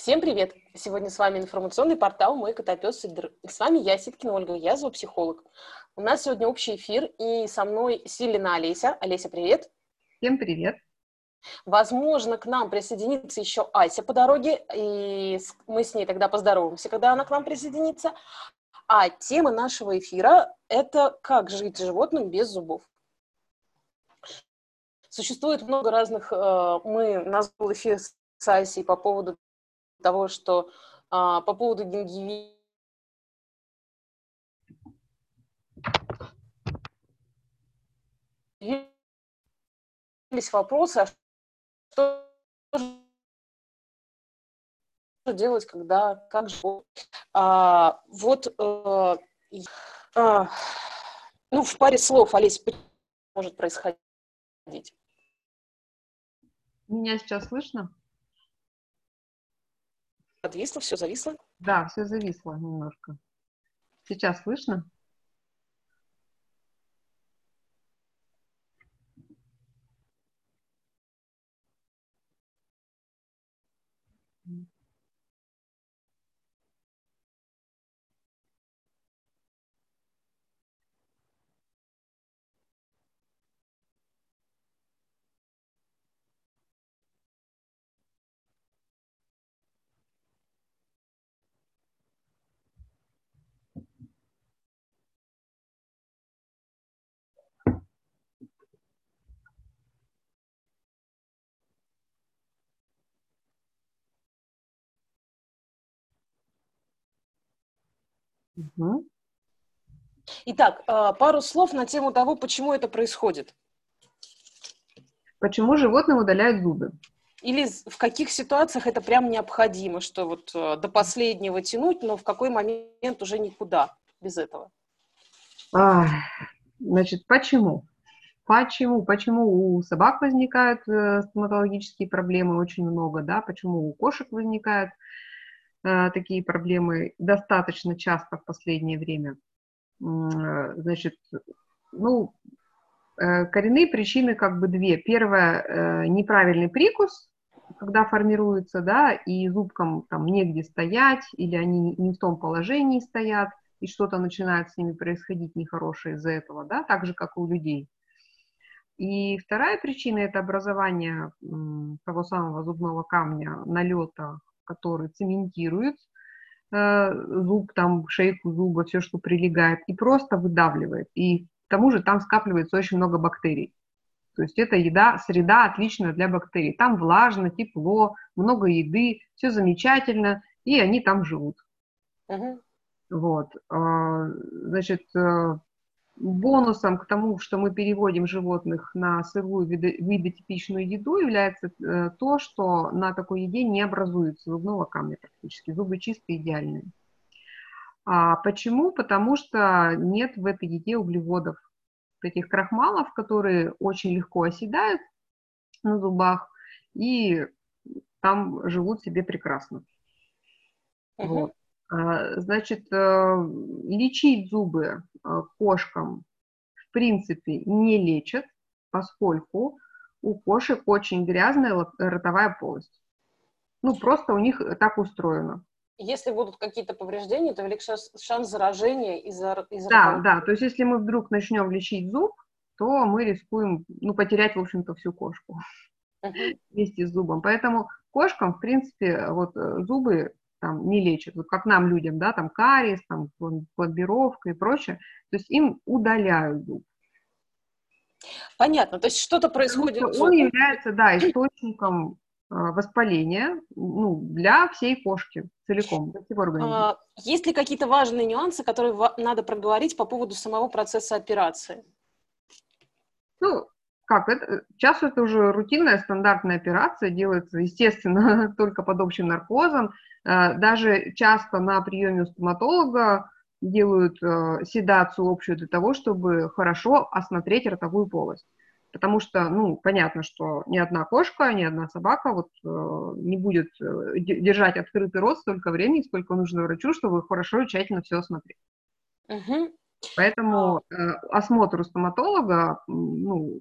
Всем привет! Сегодня с вами информационный портал «Мой котопес Сидр». И с вами я, Ситкина Ольга, я зоопсихолог. У нас сегодня общий эфир, и со мной Силина Олеся. Олеся, привет! Всем привет! Возможно, к нам присоединится еще Ася по дороге, и мы с ней тогда поздороваемся, когда она к нам присоединится. А тема нашего эфира – это «Как жить животным без зубов». Существует много разных, э, мы, был эфир с Асей по поводу того, что а, по поводу гингивита появились вопросы, а что делать, когда, как же, а, вот, а, а, ну, в паре слов, Олесь, может происходить? Меня сейчас слышно? Подвисло, все зависло? Да, все зависло немножко. Сейчас слышно? Угу. Итак, а, пару слов на тему того, почему это происходит. Почему животным удаляют зубы? Или в каких ситуациях это прям необходимо, что вот а, до последнего тянуть, но в какой момент уже никуда без этого? А, значит, почему? Почему? Почему у собак возникают э, стоматологические проблемы очень много, да? Почему у кошек возникают такие проблемы достаточно часто в последнее время. Э, значит, ну, э, коренные причины как бы две. Первое, неправильный прикус, когда формируется, да, и зубкам там негде стоять, или они не в том положении стоят, и что-то начинает с ними происходить нехорошее из-за этого, да, так же, как у людей. И вторая причина – это образование того самого зубного камня, налета который цементирует э, зуб, там, шейку зуба, все, что прилегает, и просто выдавливает. И к тому же там скапливается очень много бактерий. То есть это еда, среда отличная для бактерий. Там влажно, тепло, много еды, все замечательно, и они там живут. Uh-huh. Вот. А, значит, э, бонусом к тому, что мы переводим животных на сырую видотипичную еду, является э, то, что на такой еде не образуется зубного камня практически. Зубы чистые, идеальные. А почему? Потому что нет в этой еде углеводов, этих крахмалов, которые очень легко оседают на зубах и там живут себе прекрасно. Угу. Вот. А, значит, э, лечить зубы э, кошкам в принципе не лечат, поскольку у кошек очень грязная ротовая полость. Ну, просто у них так устроено. Если будут какие-то повреждения, то велик шанс, шанс заражения из-за из Да, да, то есть если мы вдруг начнем лечить зуб, то мы рискуем, ну, потерять, в общем-то, всю кошку uh-huh. вместе с зубом. Поэтому кошкам, в принципе, вот э, зубы там не лечат, вот как нам, людям, да, там кариес, там пломбировка и прочее, то есть им удаляют зуб. Понятно, то есть что-то происходит. Что он является, да, источником а, воспаления ну, для всей кошки целиком, для всего организма. Есть ли какие-то важные нюансы, которые надо проговорить по поводу самого процесса операции? Ну, как это, сейчас это уже рутинная стандартная операция, делается, естественно, только под общим наркозом. Э, даже часто на приеме у стоматолога делают э, седацию общую для того, чтобы хорошо осмотреть ротовую полость. Потому что, ну, понятно, что ни одна кошка, ни одна собака вот э, не будет держать открытый рот столько времени, сколько нужно врачу, чтобы хорошо и тщательно все осмотреть. Угу. Поэтому э, осмотр у стоматолога, ну,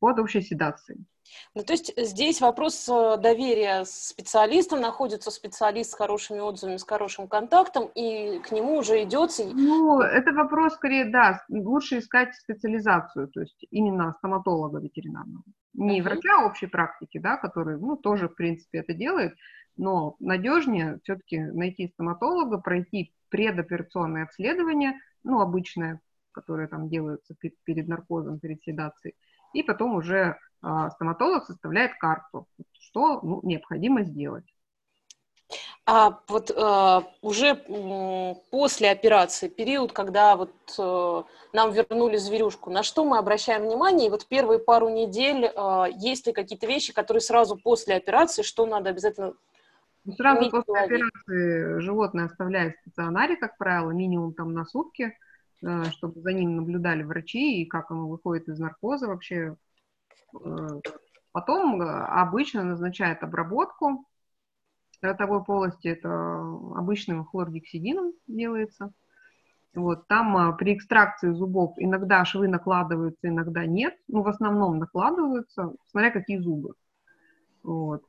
под общей седацией. Ну, то есть здесь вопрос э, доверия специалистам, находится специалист с хорошими отзывами, с хорошим контактом, и к нему уже идется... Ну, это вопрос скорее, да, лучше искать специализацию, то есть именно стоматолога ветеринарного. Не uh-huh. врача общей практики, да, который, ну, тоже, в принципе, это делает, но надежнее все-таки найти стоматолога, пройти предоперационное обследование, ну, обычное, которое там делается перед наркозом, перед седацией, и потом уже а, стоматолог составляет карту, что ну, необходимо сделать. А вот э, уже э, после операции, период, когда вот э, нам вернули зверюшку, на что мы обращаем внимание? И вот первые пару недель э, есть ли какие-то вещи, которые сразу после операции, что надо обязательно Сразу после операции животное оставляет в стационаре, как правило, минимум там на сутки, э, чтобы за ним наблюдали врачи и как оно выходит из наркоза вообще, Э, потом э, обычно назначают обработку ротовой полости, это обычным хлоргексидином делается. Вот, там при экстракции зубов иногда швы накладываются, иногда нет. Ну, в основном накладываются, смотря какие зубы. Вот.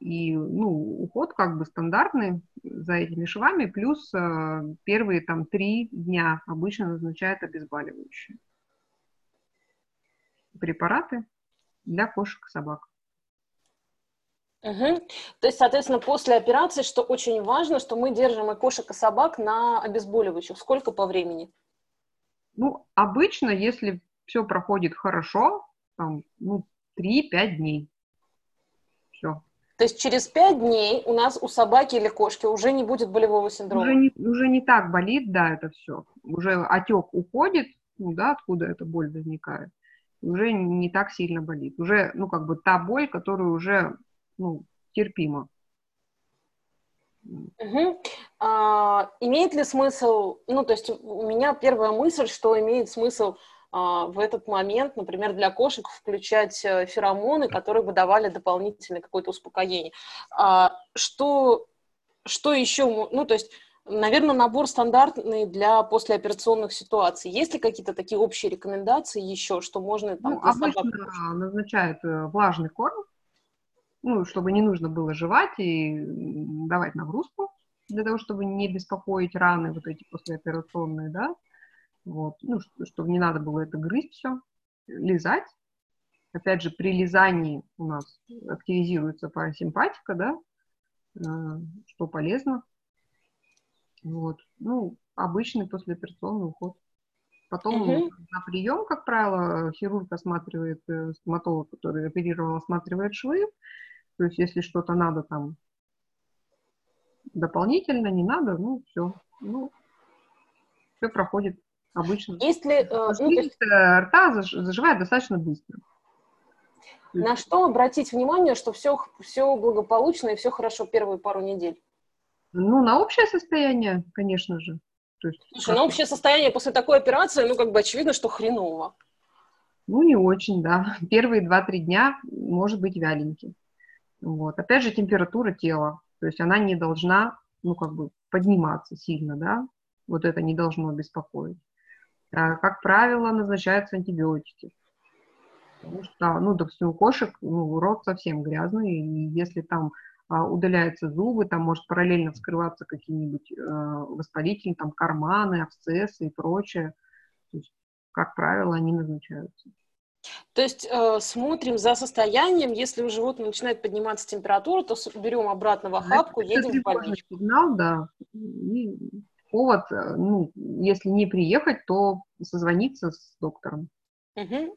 И, ну, уход как бы стандартный за этими швами, плюс э, первые там три дня обычно назначают обезболивающие препараты для кошек и собак. Угу. То есть, соответственно, после операции, что очень важно, что мы держим и кошек, и собак на обезболивающих. Сколько по времени? Ну, обычно, если все проходит хорошо, там, ну, 3-5 дней. Все. То есть через 5 дней у нас у собаки или кошки уже не будет болевого синдрома? Уже не, уже не так болит, да, это все. Уже отек уходит, ну да, откуда эта боль возникает уже не так сильно болит. Уже, ну, как бы та боль, которая уже, ну, терпима. Угу. А, имеет ли смысл, ну, то есть у меня первая мысль, что имеет смысл в этот момент, например, для кошек включать э, феромоны, которые бы давали дополнительное какое-то успокоение. А, что, что еще, ну, то есть Наверное, набор стандартный для послеоперационных ситуаций. Есть ли какие-то такие общие рекомендации еще, что можно там... Ну, обычно собак... назначают э, влажный корм, ну, чтобы не нужно было жевать и давать нагрузку, для того, чтобы не беспокоить раны вот эти послеоперационные, да, вот, ну, чтобы не надо было это грызть все, лизать. Опять же, при лизании у нас активизируется парасимпатика, да, э, что полезно вот. Ну, обычный послеоперационный уход. Потом угу. на прием, как правило, хирург осматривает, э, стоматолог, который оперировал, осматривает швы. То есть, если что-то надо там дополнительно, не надо, ну, все. Ну, все проходит обычно. Если... Э, ну, есть... Рта заживает достаточно быстро. На что обратить внимание, что все, все благополучно и все хорошо первые пару недель? Ну, на общее состояние, конечно же. То есть, Слушай, на общее состояние после такой операции, ну, как бы очевидно, что хреново. Ну, не очень, да. Первые 2-3 дня может быть вяленький. Вот. Опять же, температура тела. То есть она не должна, ну, как бы подниматься сильно, да. Вот это не должно беспокоить. А, как правило, назначаются антибиотики. Потому что, ну, допустим, у кошек ну, рот совсем грязный, и если там а, удаляются зубы, там может параллельно вскрываться какие-нибудь э, воспалители, там карманы, абсцессы и прочее. То есть, как правило, они назначаются. То есть э, смотрим за состоянием, если у животного начинает подниматься температура, то берем обратно в охапку, это едем в больничку. Сигнал, да. И повод, э, ну, если не приехать, то созвониться с доктором. Угу.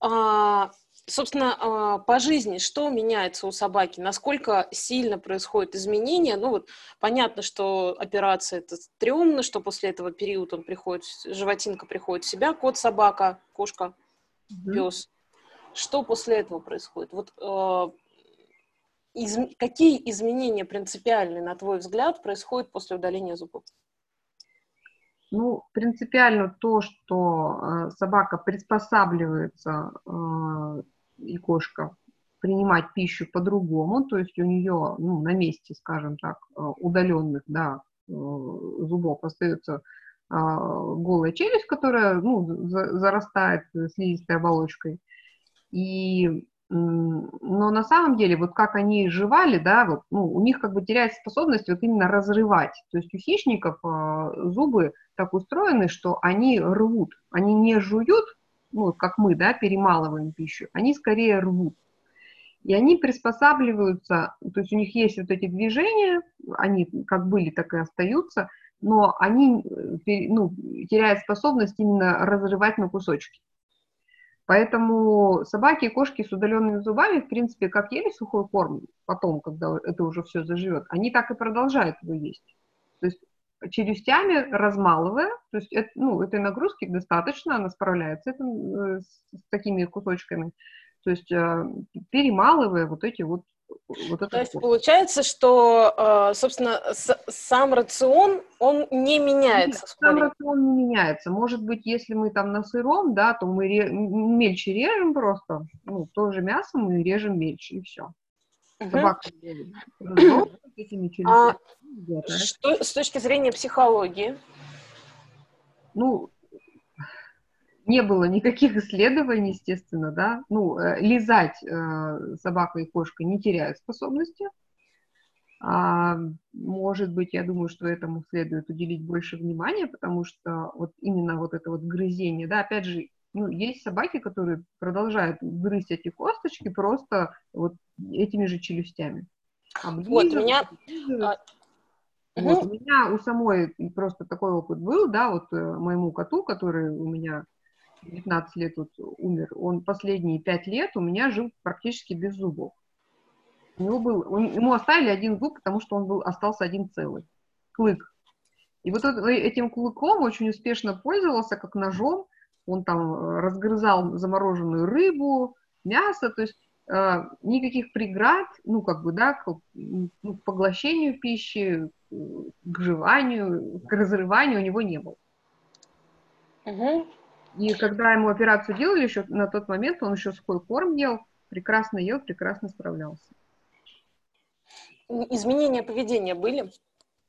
А, собственно, а, по жизни, что меняется у собаки? Насколько сильно происходят изменения? Ну вот понятно, что операция это стрёмно, что после этого периода он приходит, животинка приходит в себя, кот, собака, кошка, mm-hmm. пес. Что после этого происходит? Вот э, из, какие изменения принципиальные, на твой взгляд, происходят после удаления зубов? Ну, принципиально то, что э, собака приспосабливается э, и кошка принимать пищу по-другому, то есть у нее ну, на месте, скажем так, э, удаленных да, зубов остается голая челюсть, которая ну, зарастает слизистой оболочкой. И но на самом деле, вот как они жевали, да, вот, ну, у них как бы теряется способность вот именно разрывать. То есть у хищников э, зубы так устроены, что они рвут. Они не жуют, ну, как мы, да, перемалываем пищу, они скорее рвут. И они приспосабливаются, то есть у них есть вот эти движения, они как были, так и остаются, но они э, ну, теряют способность именно разрывать на кусочки. Поэтому собаки и кошки с удаленными зубами, в принципе, как ели сухой корм потом, когда это уже все заживет, они так и продолжают его есть. То есть челюстями размалывая, то есть это, ну, этой нагрузки достаточно, она справляется этим, э, с, с такими кусочками, то есть э, перемалывая вот эти вот вот То есть получается, что, э, собственно, сам рацион, он не меняется? Нет, сам рацион не меняется. Может быть, если мы там на сыром, да, то мы ре... мельче режем просто, ну, тоже мясо мы режем мельче, и все. Угу. Собака а что с точки зрения психологии? Ну, не было никаких исследований, естественно, да, ну, э, лизать э, собака и кошка не теряют способности. А, может быть, я думаю, что этому следует уделить больше внимания, потому что вот именно вот это вот грызение, да, опять же, ну, есть собаки, которые продолжают грызть эти косточки просто вот этими же челюстями. вот, у меня... А, вот, у меня у самой просто такой опыт был, да, вот э, моему коту, который у меня 19 лет вот умер, он последние 5 лет у меня жил практически без зубов. У него был, ему оставили один зуб, потому что он был, остался один целый. Клык. И вот этим клыком очень успешно пользовался, как ножом. Он там э, разгрызал замороженную рыбу, мясо, то есть э, никаких преград, ну, как бы, да, к, ну, к поглощению пищи, к жеванию, к разрыванию у него не было. Угу. И когда ему операцию делали, еще на тот момент он еще сухой корм ел, прекрасно ел, прекрасно справлялся. Изменения поведения были?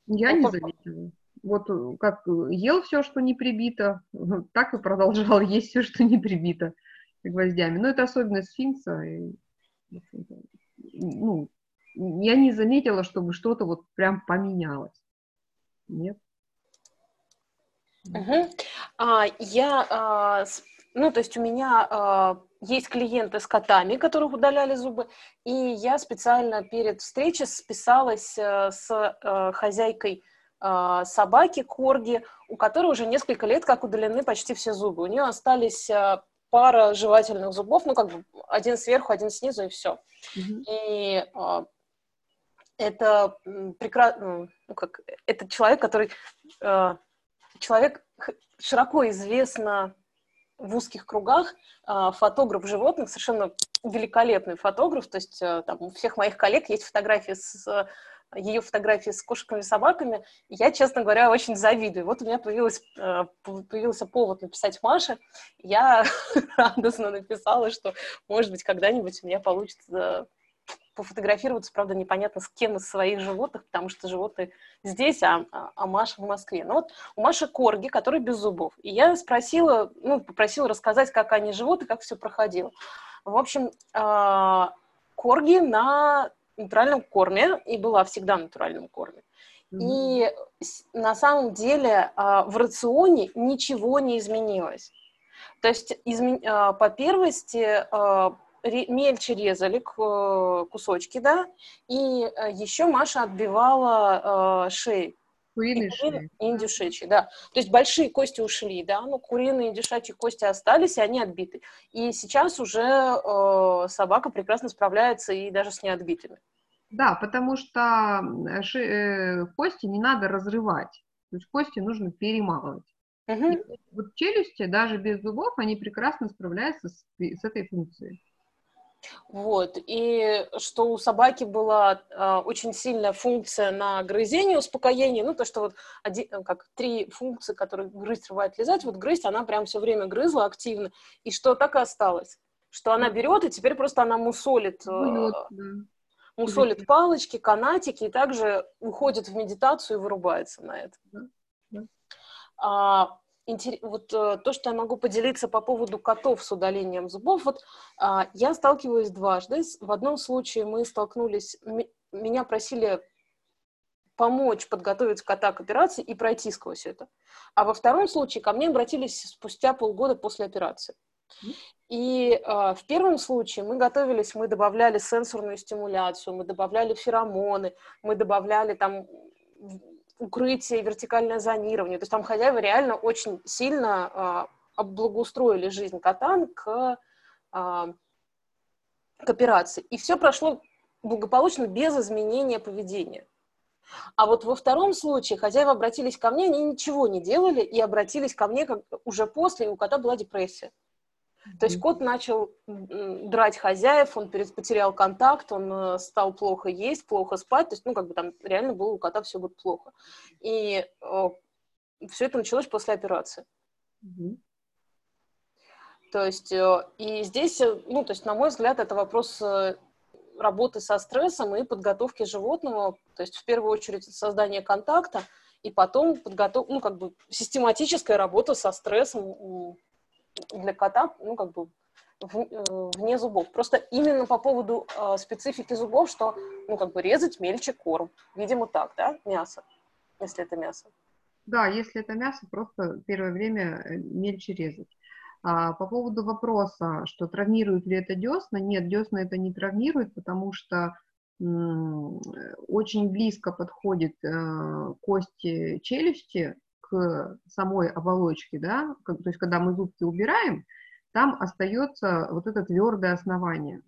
Я не заметила. Вот э, как ел все, что не прибито, так и продолжал есть все, что не прибито гвоздями. Но это особенность сфинкса. Ну, я не заметила, чтобы что-то вот прям поменялось. Нет. Угу. А, я, а, ну, то есть у меня а, есть клиенты с котами, которых удаляли зубы, и я специально перед встречей списалась а, с а, хозяйкой а, собаки Корги, у которой уже несколько лет как удалены почти все зубы. У нее остались а, пара жевательных зубов, ну, как бы один сверху, один снизу, и все. Mm-hmm. И а, это прекрасно, ну, как, это человек, который человек широко известно в узких кругах, а, фотограф животных, совершенно великолепный фотограф, то есть э, там, у всех моих коллег есть фотографии с ее фотографии с кошками и собаками, я, честно говоря, очень завидую. Вот у меня появилась, э, появился повод написать Маше, я радостно написала, что, может быть, когда-нибудь у меня получится пофотографироваться, правда, непонятно с кем из своих животных, потому что животные здесь, а, а, а Маша в Москве. Ну вот у Маши корги, который без зубов. И я спросила, ну, попросила рассказать, как они живут и как все проходило. В общем, э, корги на натуральном корме, и была всегда на натуральном корме. И на самом деле э, в рационе ничего не изменилось. То есть по первости мельче резали э, кусочки, да, и э, еще Маша отбивала э, шеи. Куриные шеи. индюшечьи, да. То есть большие кости ушли, да, но куриные и индюшачьи кости остались, и они отбиты. И сейчас уже э, собака прекрасно справляется и даже с неотбитыми. Да, потому что ши, э, кости не надо разрывать, то есть кости нужно перемалывать. Угу. вот челюсти, даже без зубов, они прекрасно справляются с, с этой функцией. Вот, и что у собаки была э, очень сильная функция на грызение, успокоение, ну, то, что вот один, э, как три функции, которые грызть, рвать, лизать, вот грызть она прям все время грызла активно, и что так и осталось, что она берет, и теперь просто она мусолит, э, мусолит палочки, канатики, и также уходит в медитацию и вырубается на это. А, вот э, то, что я могу поделиться по поводу котов с удалением зубов, вот а, я сталкиваюсь дважды. В одном случае мы столкнулись, меня просили помочь подготовить кота к операции и пройти сквозь это. А во втором случае ко мне обратились спустя полгода после операции. И э, в первом случае мы готовились, мы добавляли сенсорную стимуляцию, мы добавляли феромоны, мы добавляли там укрытие, вертикальное зонирование. То есть там хозяева реально очень сильно э, облагоустроили жизнь кота к, э, к операции. И все прошло благополучно без изменения поведения. А вот во втором случае хозяева обратились ко мне, они ничего не делали и обратились ко мне как уже после, и у кота была депрессия. То есть кот начал драть хозяев, он потерял контакт, он э, стал плохо есть, плохо спать, то есть, ну, как бы там реально было у кота все вот плохо. И все это началось после операции. Mm-hmm. То есть, э, и здесь, э, ну, то есть, на мой взгляд, это вопрос работы со стрессом и подготовки животного, то есть, в первую очередь, создание контакта, и потом подготов... ну, как бы систематическая работа со стрессом для кота, ну, как бы э, вне зубов. Просто именно по поводу э, специфики зубов, что, ну, как бы резать мельче корм. Видимо, так, да, мясо, если это мясо. Да, если это мясо, просто первое время э, мельче резать. А по поводу вопроса, что травмирует ли это десна, нет, десна это не травмирует, потому что очень близко подходит э, кости челюсти самой оболочке, да, то есть когда мы зубки убираем, там остается вот это твердое основание.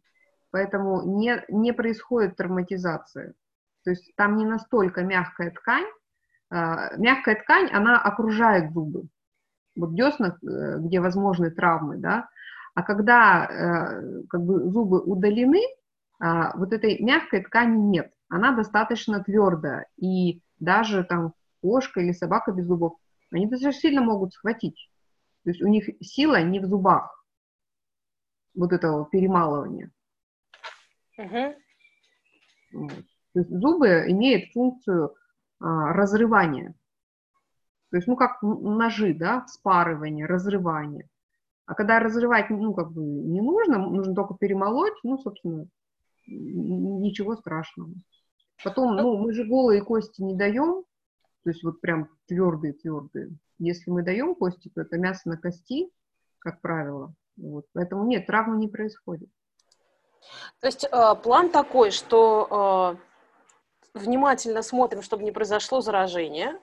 Поэтому не, не происходит травматизация. То есть там не настолько мягкая ткань. Э, мягкая ткань, она окружает зубы. Вот десна, э, где возможны травмы, да. А когда э, как бы зубы удалены, э, вот этой мягкой ткани нет. Она достаточно твердая. И даже там кошка или собака без зубов, они достаточно сильно могут схватить. То есть у них сила не в зубах вот этого перемалывания. Uh-huh. То есть зубы имеют функцию а, разрывания. То есть, ну, как ножи, да, спарывание, разрывание. А когда разрывать, ну, как бы не нужно, нужно только перемолоть, ну, собственно, ничего страшного. Потом, ну, мы же голые кости не даем, то есть вот прям твердые-твердые. Если мы даем кости, то это мясо на кости, как правило. Вот. Поэтому нет, травмы не происходит. То есть э, план такой, что э, внимательно смотрим, чтобы не произошло заражение.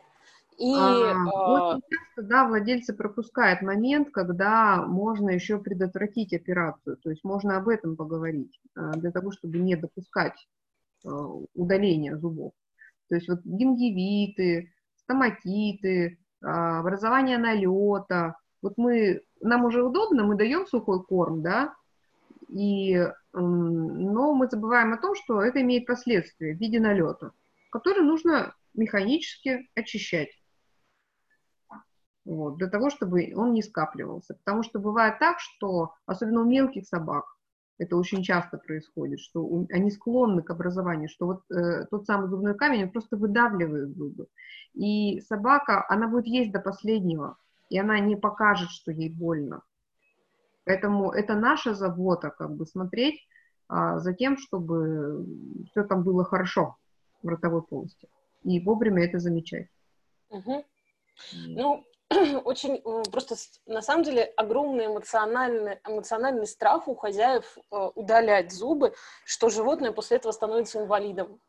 И, а, э... Очень часто, да, владельцы пропускают момент, когда можно еще предотвратить операцию. То есть можно об этом поговорить, э, для того, чтобы не допускать э, удаления зубов. То есть вот гингивиты, стоматиты, а, образование налета. Вот мы, нам уже удобно, мы даем сухой корм, да, и, но мы забываем о том, что это имеет последствия в виде налета, который нужно механически очищать. Вот, для того, чтобы он не скапливался. Потому что бывает так, что, особенно у мелких собак, это очень часто происходит, что у, они склонны к образованию, что вот э, тот самый зубной камень, он просто выдавливает зубы. И собака, она будет есть до последнего, и она не покажет, что ей больно. Поэтому это наша забота, как бы смотреть а, за тем, чтобы все там было хорошо в ротовой полости. И вовремя это замечать. Угу. Ну, очень э, просто на самом деле огромный эмоциональный, эмоциональный страх у хозяев э, удалять зубы, что животное после этого становится инвалидом.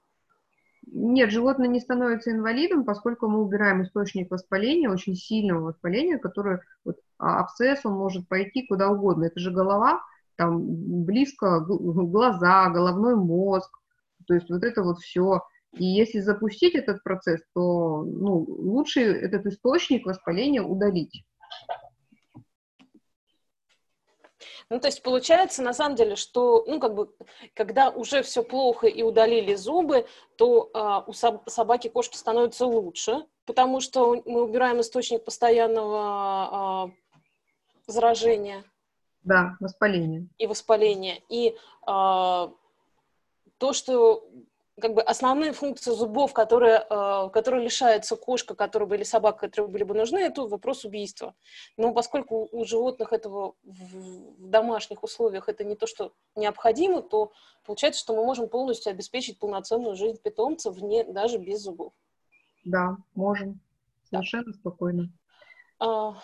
Нет, животное не становится инвалидом, поскольку мы убираем источник воспаления, очень сильного воспаления, которое, вот, а, абсцесс, он может пойти куда угодно. Это же голова, там близко глаза, головной мозг, то есть вот это вот все. И если запустить этот процесс, то ну, лучше этот источник воспаления удалить. Ну, то есть получается, на самом деле, что, ну, как бы, когда уже все плохо и удалили зубы, то э, у соб- собаки, кошки становится лучше, потому что мы убираем источник постоянного э, заражения. Да, воспаления. И воспаления. И э, то, что как бы основные функции зубов, которые, э, которые лишается кошка, которые были собака, которые были бы нужны, это вопрос убийства. Но поскольку у животных этого в домашних условиях это не то, что необходимо, то получается, что мы можем полностью обеспечить полноценную жизнь питомца вне, даже без зубов. Да, можем. Совершенно да. спокойно. А...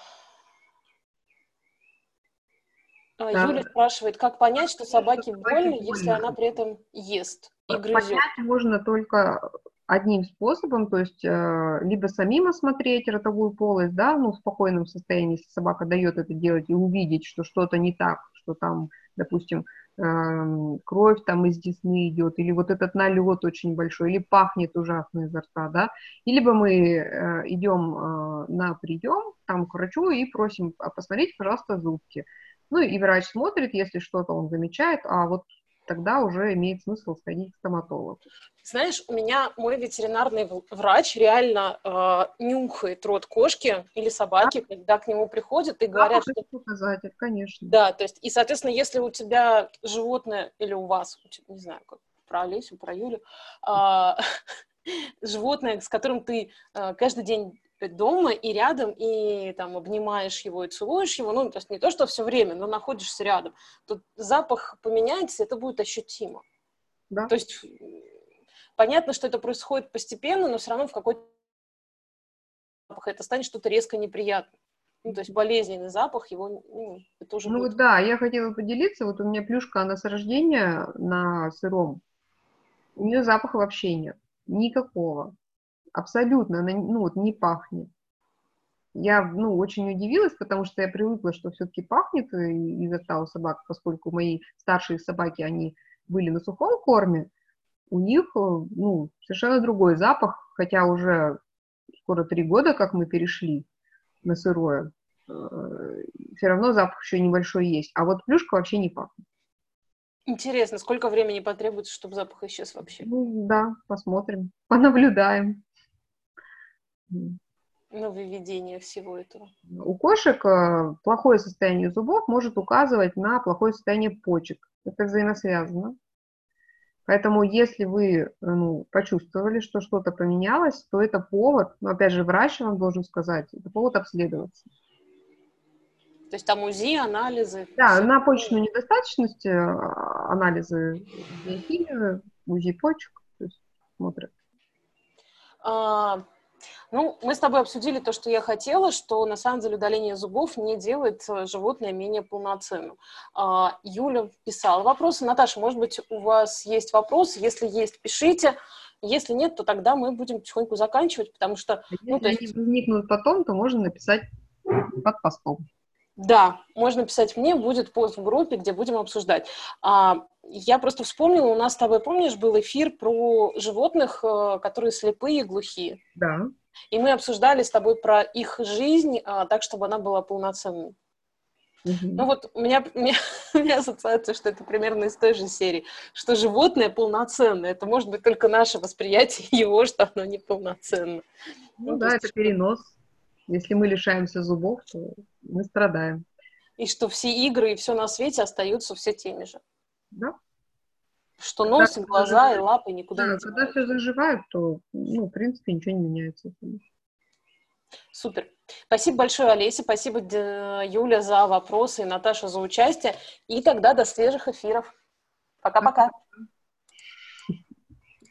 а да. Юля спрашивает, как понять, что собаке больно, если она при этом ест? И грызет. Понять можно только одним способом, то есть э, либо самим осмотреть ротовую полость, да, ну, в спокойном состоянии, если собака дает это делать, и увидеть, что что-то не так, что там, допустим, э, кровь там из десны идет, или вот этот налет очень большой, или пахнет ужасно изо рта, да, и либо мы э, идем э, на прием там к врачу и просим а посмотреть, пожалуйста, зубки. Ну и врач смотрит, если что-то он замечает, а вот тогда уже имеет смысл сходить к стоматологу. Знаешь, у меня мой ветеринарный врач реально э, нюхает рот кошки или собаки, да? когда к нему приходят и говорят, да, что... показатель, конечно. Да, то есть, и, соответственно, если у тебя животное или у вас, не знаю, как про Олесю, про Юлю, э, животное, с которым ты э, каждый день дома и рядом, и там обнимаешь его и целуешь его, ну, то есть не то, что все время, но находишься рядом, то запах поменяется, это будет ощутимо. Да. То есть понятно, что это происходит постепенно, но все равно в какой-то запах это станет что-то резко неприятным. Ну, то есть болезненный запах, его, ну, это уже Ну, будет... да, я хотела поделиться, вот у меня плюшка, она с рождения на сыром, у нее запаха вообще нет, никакого. Абсолютно, она ну, вот, не пахнет. Я ну, очень удивилась, потому что я привыкла, что все-таки пахнет изо рта у собак, поскольку мои старшие собаки, они были на сухом корме, у них ну, совершенно другой запах, хотя уже скоро три года, как мы перешли на сырое, э, все равно запах еще небольшой есть. А вот плюшка вообще не пахнет. Интересно, сколько времени потребуется, чтобы запах исчез вообще? Ну, да, посмотрим, понаблюдаем нововведение всего этого? У кошек э, плохое состояние зубов может указывать на плохое состояние почек. Это взаимосвязано. Поэтому если вы ну, почувствовали, что что-то поменялось, то это повод, но опять же врач вам должен сказать, это повод обследоваться. То есть там УЗИ, анализы? Да, на почечную недостаточность э, анализы УЗИ почек, то есть смотрят. А, ну, мы с тобой обсудили то, что я хотела, что на самом деле удаление зубов не делает э, животное менее полноценным. А, Юля писала вопросы. Наташа, может быть, у вас есть вопросы? Если есть, пишите. Если нет, то тогда мы будем потихоньку заканчивать, потому что... Ну, Если есть... они возникнут потом, то можно написать под постом. Да, можно писать мне, будет пост в группе, где будем обсуждать. А, я просто вспомнила, у нас с тобой, помнишь, был эфир про животных, э, которые слепые и глухие. Да. И мы обсуждали с тобой про их жизнь а, так, чтобы она была полноценной. Угу. Ну вот у меня, у, меня, у меня ассоциация, что это примерно из той же серии, что животное полноценное. Это может быть только наше восприятие его, что оно неполноценно. Ну, ну да, есть, это перенос. Если мы лишаемся зубов, то мы страдаем. И что все игры и все на свете остаются все теми же. Да. Что нос, когда и глаза, заживает. и лапы никуда да, не Когда все заживает, то, ну, в принципе, ничего не меняется. Супер. Спасибо большое, Олеся. Спасибо, Юля, за вопросы и Наташа за участие. И тогда до свежих эфиров. Пока-пока.